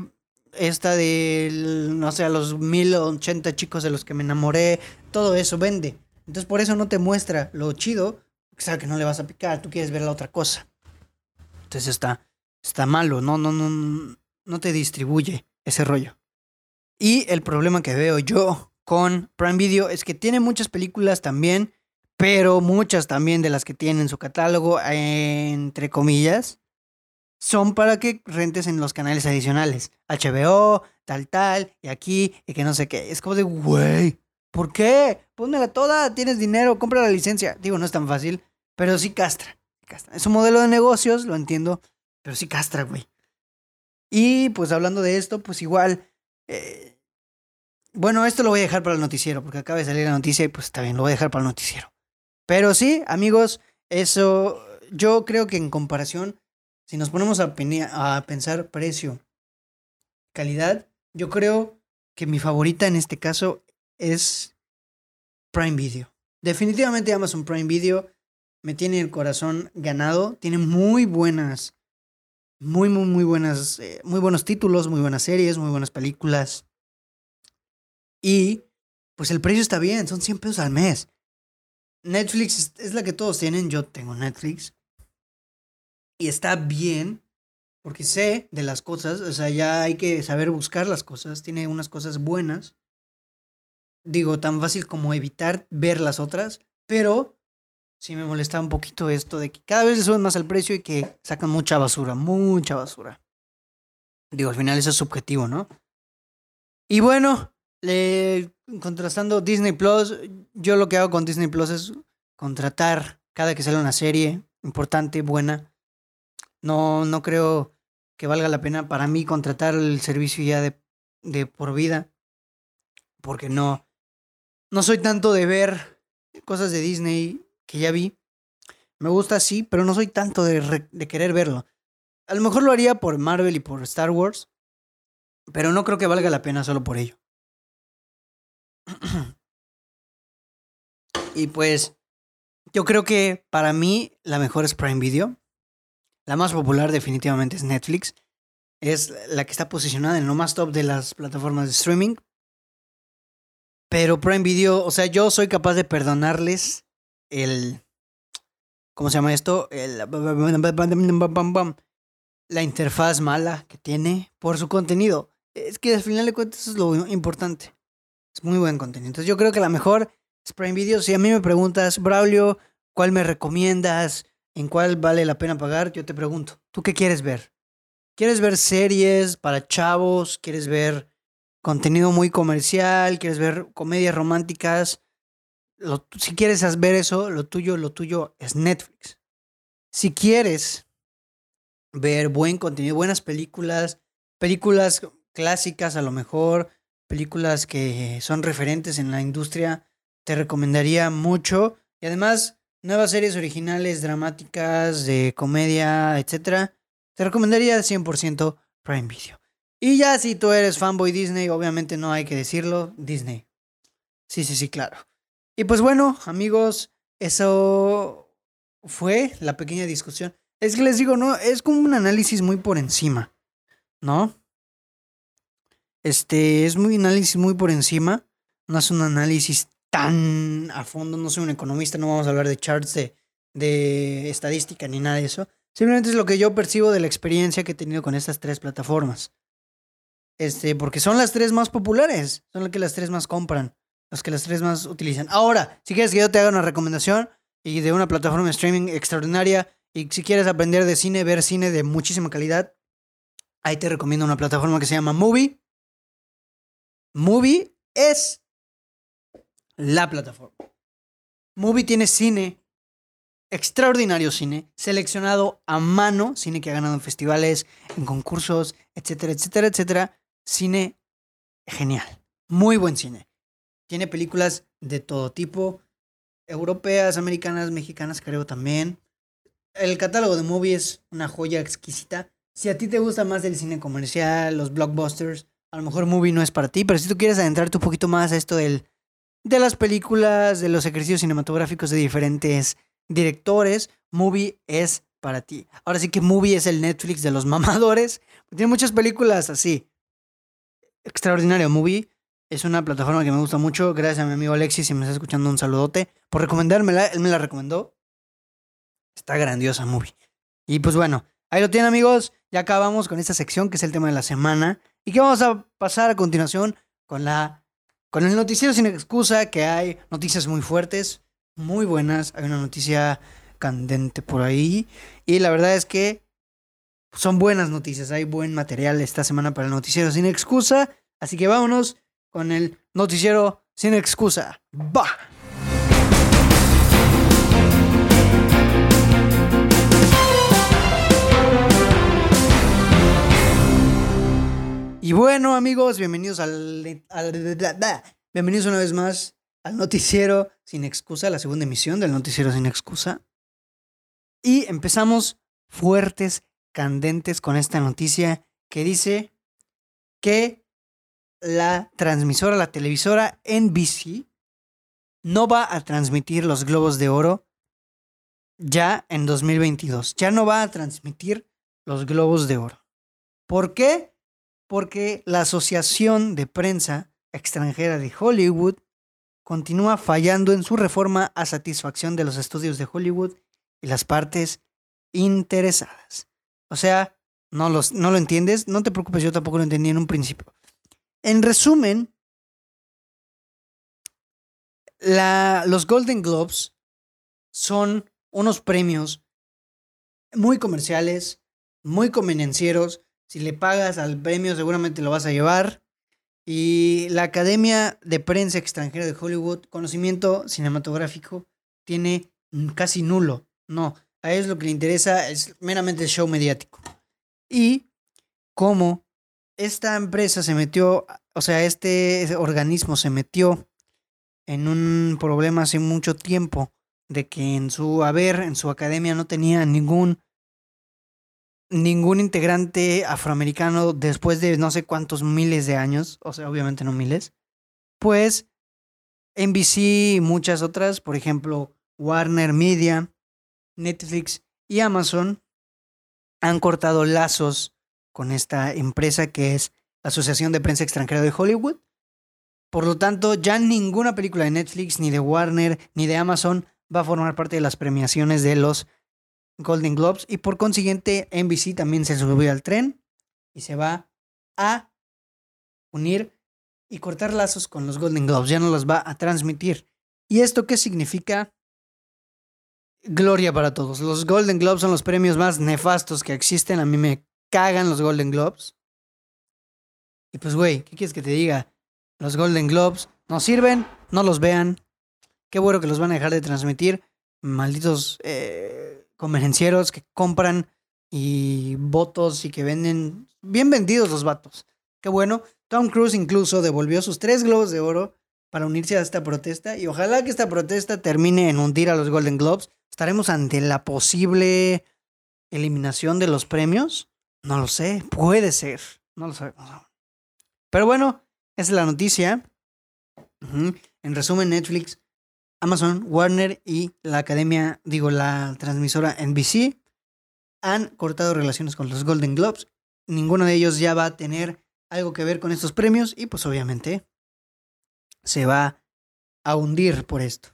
esta de, no sé, a los mil ochenta chicos de los que me enamoré, todo eso vende. Entonces por eso no te muestra lo chido, sabe que no le vas a picar, tú quieres ver la otra cosa. Entonces está, está malo, no, no, no, no te distribuye ese rollo. Y el problema que veo yo con Prime Video es que tiene muchas películas también pero muchas también de las que tienen su catálogo, entre comillas, son para que rentes en los canales adicionales. HBO, tal, tal, y aquí, y que no sé qué. Es como de, güey, ¿por qué? Pónmela toda, tienes dinero, compra la licencia. Digo, no es tan fácil, pero sí castra. Es un modelo de negocios, lo entiendo, pero sí castra, güey. Y pues hablando de esto, pues igual... Eh, bueno, esto lo voy a dejar para el noticiero, porque acaba de salir la noticia y pues está bien, lo voy a dejar para el noticiero. Pero sí, amigos, eso yo creo que en comparación, si nos ponemos a, a pensar precio, calidad, yo creo que mi favorita en este caso es Prime Video. Definitivamente Amazon Prime Video me tiene el corazón ganado, tiene muy buenas, muy, muy, muy buenas, eh, muy buenos títulos, muy buenas series, muy buenas películas. Y pues el precio está bien, son 100 pesos al mes. Netflix es la que todos tienen, yo tengo Netflix. Y está bien, porque sé de las cosas, o sea, ya hay que saber buscar las cosas, tiene unas cosas buenas. Digo, tan fácil como evitar ver las otras, pero sí me molesta un poquito esto de que cada vez le suben más el precio y que sacan mucha basura, mucha basura. Digo, al final eso es subjetivo, ¿no? Y bueno, contrastando Disney Plus, yo lo que hago con Disney Plus es contratar cada que sale una serie importante, buena. No, no creo que valga la pena para mí contratar el servicio ya de, de por vida. Porque no, no soy tanto de ver cosas de Disney que ya vi. Me gusta, sí, pero no soy tanto de, de querer verlo. A lo mejor lo haría por Marvel y por Star Wars, pero no creo que valga la pena solo por ello. [CLEARS THROAT] y pues, yo creo que para mí la mejor es Prime Video. La más popular definitivamente es Netflix. Es la que está posicionada en lo más top de las plataformas de streaming. Pero Prime Video, o sea, yo soy capaz de perdonarles el... ¿Cómo se llama esto? El, la interfaz mala que tiene por su contenido. Es que al final de cuentas es lo importante. Es muy buen contenido. Entonces yo creo que la mejor es Prime Video. Si a mí me preguntas, Braulio, ¿cuál me recomiendas? ¿En cuál vale la pena pagar? Yo te pregunto, ¿tú qué quieres ver? ¿Quieres ver series para chavos? ¿Quieres ver contenido muy comercial? ¿Quieres ver comedias románticas? Si quieres ver eso, lo tuyo, lo tuyo es Netflix. Si quieres ver buen contenido, buenas películas, películas clásicas a lo mejor, películas que son referentes en la industria, te recomendaría mucho. Y además, nuevas series originales, dramáticas, de comedia, etcétera, te recomendaría 100% Prime Video. Y ya si tú eres fanboy Disney, obviamente no hay que decirlo, Disney. Sí, sí, sí, claro. Y pues bueno, amigos, eso fue la pequeña discusión. Es que les digo, no, es como un análisis muy por encima, ¿no? Este, es muy análisis muy por encima, no es un análisis tan a fondo, no soy un economista, no vamos a hablar de charts de, de estadística ni nada de eso. Simplemente es lo que yo percibo de la experiencia que he tenido con estas tres plataformas. Este, porque son las tres más populares, son las que las tres más compran, las que las tres más utilizan. Ahora, si quieres que yo te haga una recomendación y de una plataforma de streaming extraordinaria y si quieres aprender de cine, ver cine de muchísima calidad, ahí te recomiendo una plataforma que se llama Movie. Movie es la plataforma. Movie tiene cine, extraordinario cine, seleccionado a mano, cine que ha ganado en festivales, en concursos, etcétera, etcétera, etcétera. Cine genial, muy buen cine. Tiene películas de todo tipo, europeas, americanas, mexicanas, creo también el catálogo de Movie es una joya exquisita. Si a ti te gusta más el cine comercial, los blockbusters, a lo mejor Movie no es para ti, pero si tú quieres adentrarte un poquito más a esto del, de las películas, de los ejercicios cinematográficos de diferentes directores, Movie es para ti. Ahora sí que Movie es el Netflix de los [LAUGHS] mamadores. Tiene muchas películas así. Extraordinario Movie. Es una plataforma que me gusta mucho. Gracias a mi amigo Alexis, si me está escuchando, un saludote por recomendármela. Él me la recomendó. Está grandiosa movie. Y pues bueno, ahí lo tienen amigos. Ya acabamos con esta sección que es el tema de la semana. Y que vamos a pasar a continuación con la con el noticiero sin excusa, que hay noticias muy fuertes, muy buenas. Hay una noticia candente por ahí. Y la verdad es que son buenas noticias. Hay buen material esta semana para el noticiero sin excusa. Así que vámonos con el noticiero sin excusa. ¡Bah! Y bueno, amigos, bienvenidos al, bienvenidos una vez más al noticiero sin excusa, la segunda emisión del noticiero sin excusa. Y empezamos fuertes, candentes con esta noticia que dice que la transmisora, la televisora NBC no va a transmitir los globos de oro ya en 2022. Ya no va a transmitir los globos de oro. ¿Por qué? porque la Asociación de Prensa Extranjera de Hollywood continúa fallando en su reforma a satisfacción de los estudios de Hollywood y las partes interesadas. O sea, no, los, no lo entiendes, no te preocupes, yo tampoco lo entendí en un principio. En resumen, los Golden Globes son unos premios muy comerciales, muy convenencieros, si le pagas al premio, seguramente lo vas a llevar. Y la Academia de Prensa Extranjera de Hollywood, conocimiento cinematográfico, tiene casi nulo. No, a ellos lo que le interesa es meramente el show mediático. Y cómo esta empresa se metió, o sea, este organismo se metió en un problema hace mucho tiempo de que en su haber, en su academia, no tenía ningún ningún integrante afroamericano después de no sé cuántos miles de años, o sea, obviamente no miles, pues NBC y muchas otras, por ejemplo, Warner Media, Netflix y Amazon han cortado lazos con esta empresa que es la Asociación de Prensa Extranjera de Hollywood. Por lo tanto, ya ninguna película de Netflix, ni de Warner, ni de Amazon va a formar parte de las premiaciones de los Golden Globes y por consiguiente NBC también se subió al tren y se va a unir y cortar lazos con los Golden Globes, ya no los va a transmitir. ¿Y esto qué significa? Gloria para todos. Los Golden Globes son los premios más nefastos que existen. A mí me cagan los Golden Globes. Y pues, güey, ¿qué quieres que te diga? Los Golden Globes no sirven, no los vean. Qué bueno que los van a dejar de transmitir. Malditos eh, convenencieros que compran y votos y que venden bien vendidos los vatos. Qué bueno. Tom Cruise incluso devolvió sus tres globos de oro para unirse a esta protesta y ojalá que esta protesta termine en hundir a los Golden Globes. Estaremos ante la posible eliminación de los premios. No lo sé, puede ser. No lo sabemos. Pero bueno, esa es la noticia. En resumen, Netflix Amazon, Warner y la academia, digo, la transmisora NBC han cortado relaciones con los Golden Globes. Ninguno de ellos ya va a tener algo que ver con estos premios y pues obviamente se va a hundir por esto.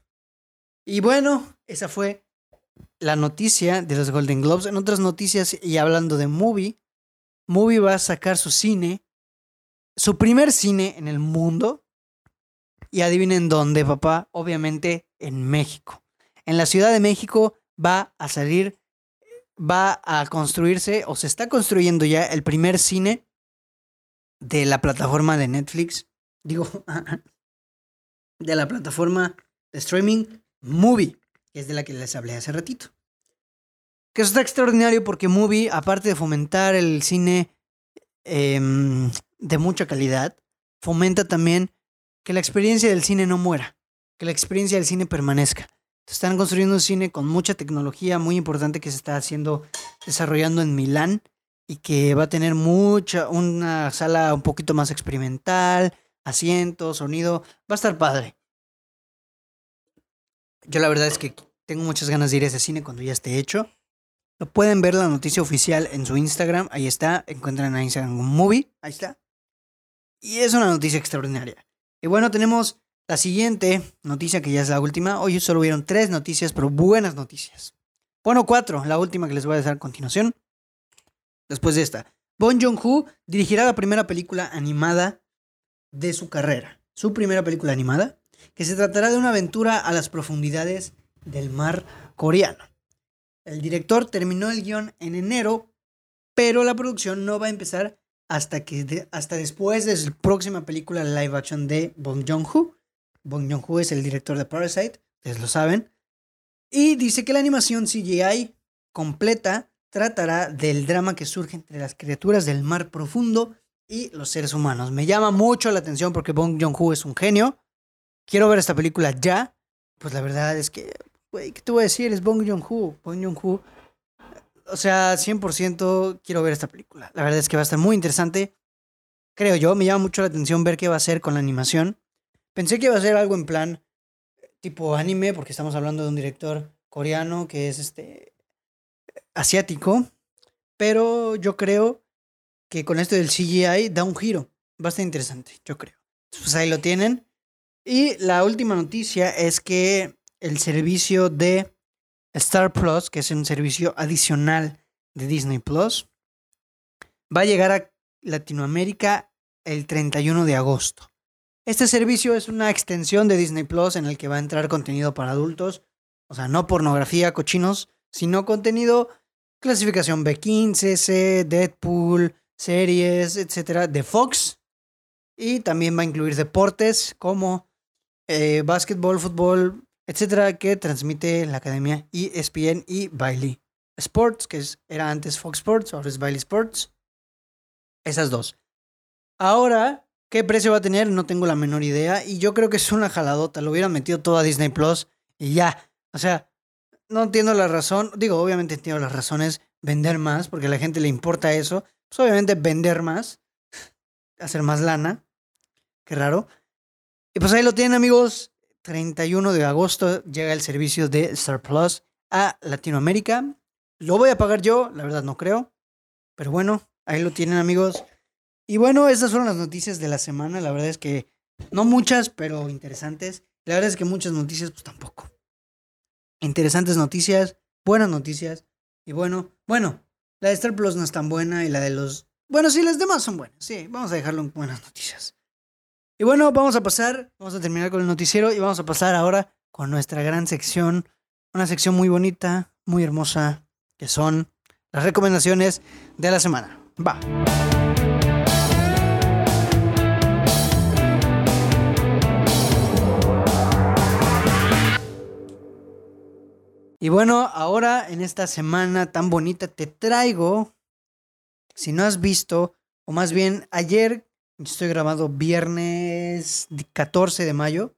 Y bueno, esa fue la noticia de los Golden Globes. En otras noticias y hablando de Movie, Movie va a sacar su cine, su primer cine en el mundo, y adivinen dónde, papá. Obviamente en México. En la Ciudad de México va a salir, va a construirse o se está construyendo ya el primer cine de la plataforma de Netflix. Digo, [LAUGHS] de la plataforma de streaming Movie, que es de la que les hablé hace ratito. Que eso está extraordinario porque Movie, aparte de fomentar el cine em, de mucha calidad, fomenta también que la experiencia del cine no muera, que la experiencia del cine permanezca. Están construyendo un cine con mucha tecnología muy importante que se está haciendo, desarrollando en Milán y que va a tener mucha, una sala un poquito más experimental, asientos, sonido, va a estar padre. Yo la verdad es que tengo muchas ganas de ir a ese cine cuando ya esté hecho. Pueden ver la noticia oficial en su Instagram, ahí está, encuentran en Instagram movie, ahí está. Y es una noticia extraordinaria. Y bueno, tenemos la siguiente noticia que ya es la última. Hoy solo hubieron tres noticias, pero buenas noticias. Bueno, cuatro, la última que les voy a dar a continuación. Después de esta. Bon Joon-ho dirigirá la primera película animada de su carrera. Su primera película animada, que se tratará de una aventura a las profundidades del mar coreano. El director terminó el guion en enero, pero la producción no va a empezar hasta, que hasta después de su próxima película live action de Bong Joon-ho. Bong Joon-ho es el director de Parasite, ustedes lo saben. Y dice que la animación CGI completa tratará del drama que surge entre las criaturas del mar profundo y los seres humanos. Me llama mucho la atención porque Bong Joon-ho es un genio. Quiero ver esta película ya. Pues la verdad es que, ¿qué te voy a decir? Es Bong Joon-ho. Bong Joon-ho o sea, 100% quiero ver esta película. La verdad es que va a estar muy interesante. Creo yo, me llama mucho la atención ver qué va a hacer con la animación. Pensé que iba a ser algo en plan tipo anime, porque estamos hablando de un director coreano que es este asiático, pero yo creo que con esto del CGI da un giro. Va a estar interesante, yo creo. Pues ahí lo tienen. Y la última noticia es que el servicio de Star Plus, que es un servicio adicional de Disney Plus, va a llegar a Latinoamérica el 31 de agosto. Este servicio es una extensión de Disney Plus en el que va a entrar contenido para adultos, o sea, no pornografía, cochinos, sino contenido clasificación B15, C, Deadpool, series, etcétera, de Fox. Y también va a incluir deportes como eh, básquetbol, fútbol, etcétera, que transmite la academia ESPN y Bailey Sports, que era antes Fox Sports, ahora es Bailey Sports. Esas dos. Ahora, ¿qué precio va a tener? No tengo la menor idea. Y yo creo que es una jaladota. Lo hubieran metido todo a Disney Plus y ya. O sea, no entiendo la razón. Digo, obviamente entiendo las razones. Vender más, porque a la gente le importa eso. Pues obviamente vender más. Hacer más lana. Qué raro. Y pues ahí lo tienen, amigos. 31 de agosto llega el servicio de Star Plus a Latinoamérica. Lo voy a pagar yo, la verdad no creo. Pero bueno, ahí lo tienen, amigos. Y bueno, estas fueron las noticias de la semana. La verdad es que no muchas, pero interesantes. La verdad es que muchas noticias, pues tampoco. Interesantes noticias, buenas noticias. Y bueno, bueno, la de Star Plus no es tan buena y la de los... Bueno, sí, las demás son buenas. Sí, vamos a dejarlo en buenas noticias. Y bueno, vamos a pasar, vamos a terminar con el noticiero y vamos a pasar ahora con nuestra gran sección. Una sección muy bonita, muy hermosa, que son las recomendaciones de la semana. Va. Y bueno, ahora en esta semana tan bonita te traigo, si no has visto, o más bien ayer, estoy grabando viernes 14 de mayo,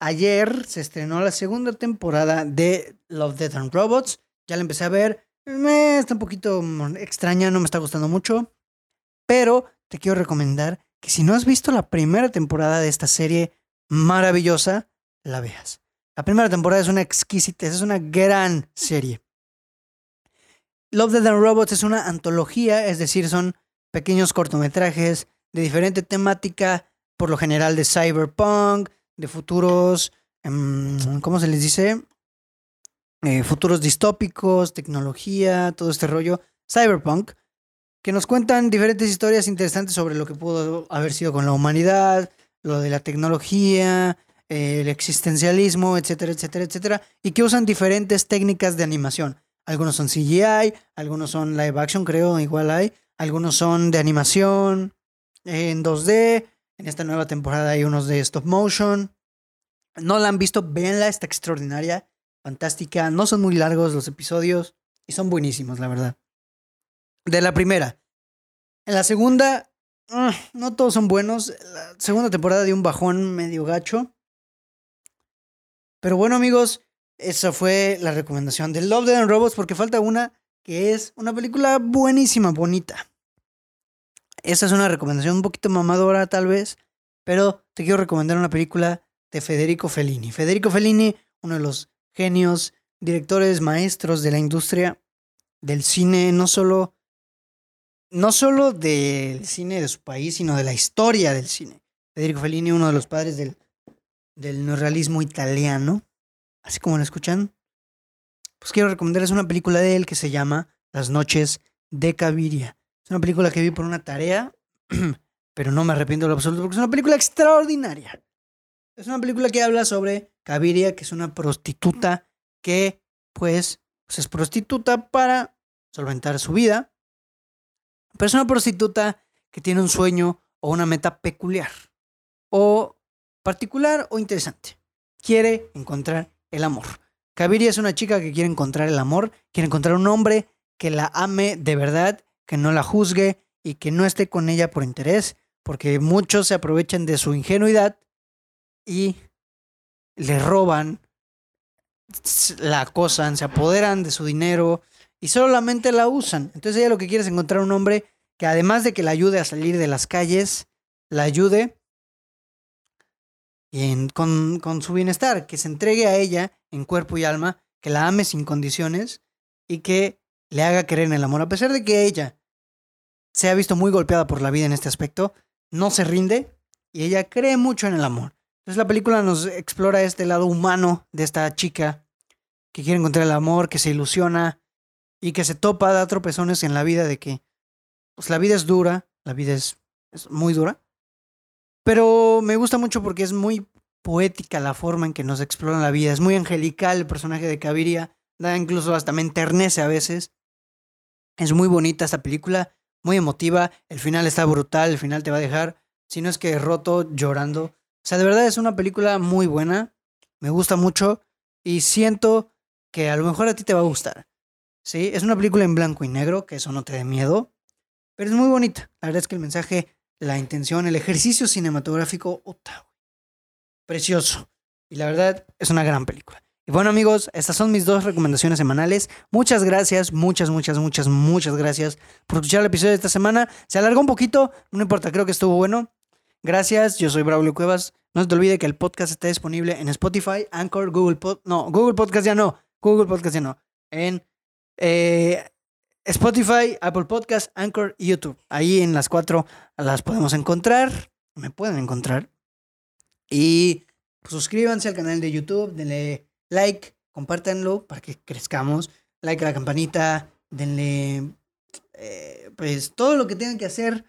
ayer se estrenó la segunda temporada de Love, Death and Robots, ya la empecé a ver, está un poquito extraña, no me está gustando mucho, pero te quiero recomendar que si no has visto la primera temporada de esta serie maravillosa, la veas. La primera temporada es una exquisita, es una gran serie. Love, Death and Robots es una antología, es decir, son pequeños cortometrajes de diferente temática, por lo general de cyberpunk, de futuros, em, ¿cómo se les dice? Eh, futuros distópicos, tecnología, todo este rollo, cyberpunk, que nos cuentan diferentes historias interesantes sobre lo que pudo haber sido con la humanidad, lo de la tecnología, el existencialismo, etcétera, etcétera, etcétera, y que usan diferentes técnicas de animación. Algunos son CGI, algunos son live action, creo, igual hay, algunos son de animación en 2D, en esta nueva temporada hay unos de stop motion. No la han visto, véanla, está extraordinaria, fantástica, no son muy largos los episodios y son buenísimos, la verdad. De la primera. En la segunda, ah, no todos son buenos. La segunda temporada de un bajón medio gacho. Pero bueno, amigos, esa fue la recomendación de Love, Dead and Robots porque falta una que es una película buenísima, bonita. Esa es una recomendación un poquito mamadora tal vez, pero te quiero recomendar una película de Federico Fellini. Federico Fellini, uno de los genios, directores maestros de la industria del cine, no solo no solo del cine de su país, sino de la historia del cine. Federico Fellini, uno de los padres del del italiano, así como lo escuchan, pues quiero recomendarles una película de él que se llama Las noches de Caviria. Es una película que vi por una tarea, [CLEARS THROAT] pero no me arrepiento de lo absoluto porque es una película extraordinaria. Es una película que habla sobre Caviria, que es una prostituta que, pues, pues es prostituta para solventar su vida, pero es una prostituta que tiene un sueño o una meta peculiar, o particular o interesante. Quiere encontrar el amor. Kaviria es una chica que quiere encontrar el amor, quiere encontrar un hombre que la ame de verdad, que no la juzgue y que no esté con ella por interés, porque muchos se aprovechan de su ingenuidad y le roban, la acosan, se apoderan de su dinero y solamente la usan. Entonces ella lo que quiere es encontrar un hombre que además de que la ayude a salir de las calles, la ayude y con, con su bienestar, que se entregue a ella en cuerpo y alma, que la ame sin condiciones y que le haga creer en el amor. A pesar de que ella se ha visto muy golpeada por la vida en este aspecto, no se rinde y ella cree mucho en el amor. Entonces la película nos explora este lado humano de esta chica que quiere encontrar el amor, que se ilusiona y que se topa, da tropezones en la vida de que pues la vida es dura, la vida es, es muy dura, pero me gusta mucho porque es muy poética la forma en que nos exploran la vida. Es muy angelical el personaje de Caviria. Da incluso hasta me enternece a veces. Es muy bonita esta película, muy emotiva. El final está brutal, el final te va a dejar, si no es que roto, llorando. O sea, de verdad es una película muy buena. Me gusta mucho y siento que a lo mejor a ti te va a gustar. Sí, es una película en blanco y negro, que eso no te dé miedo. Pero es muy bonita. La verdad es que el mensaje la intención, el ejercicio cinematográfico, precioso. Y la verdad, es una gran película. Y bueno amigos, estas son mis dos recomendaciones semanales. Muchas gracias, muchas, muchas, muchas, muchas gracias por escuchar el episodio de esta semana. Se alargó un poquito, no importa, creo que estuvo bueno. Gracias, yo soy Braulio Cuevas. No se te olvide que el podcast está disponible en Spotify, Anchor, Google Podcast, no, Google Podcast ya no, Google Podcast ya no, en eh, Spotify, Apple Podcast, Anchor y YouTube. Ahí en las cuatro las podemos encontrar, me pueden encontrar. Y pues, suscríbanse al canal de YouTube, denle like, compártanlo para que crezcamos, like a la campanita, denle eh, pues todo lo que tengan que hacer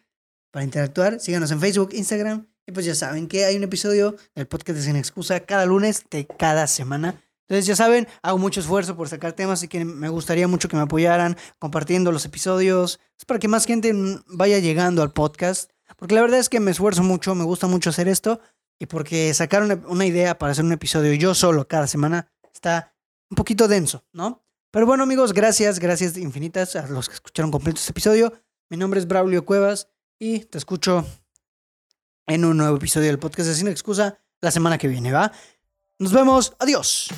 para interactuar. Síganos en Facebook, Instagram. Y pues ya saben que hay un episodio del podcast de Sin Excusa cada lunes de cada semana. Entonces ya saben, hago mucho esfuerzo por sacar temas y que me gustaría mucho que me apoyaran compartiendo los episodios. Es para que más gente vaya llegando al podcast. Porque la verdad es que me esfuerzo mucho, me gusta mucho hacer esto. Y porque sacar una, una idea para hacer un episodio yo solo cada semana está un poquito denso, ¿no? Pero bueno amigos, gracias, gracias infinitas a los que escucharon completo este episodio. Mi nombre es Braulio Cuevas y te escucho en un nuevo episodio del podcast de Sin Excusa la semana que viene, ¿va? Nos vemos, adiós.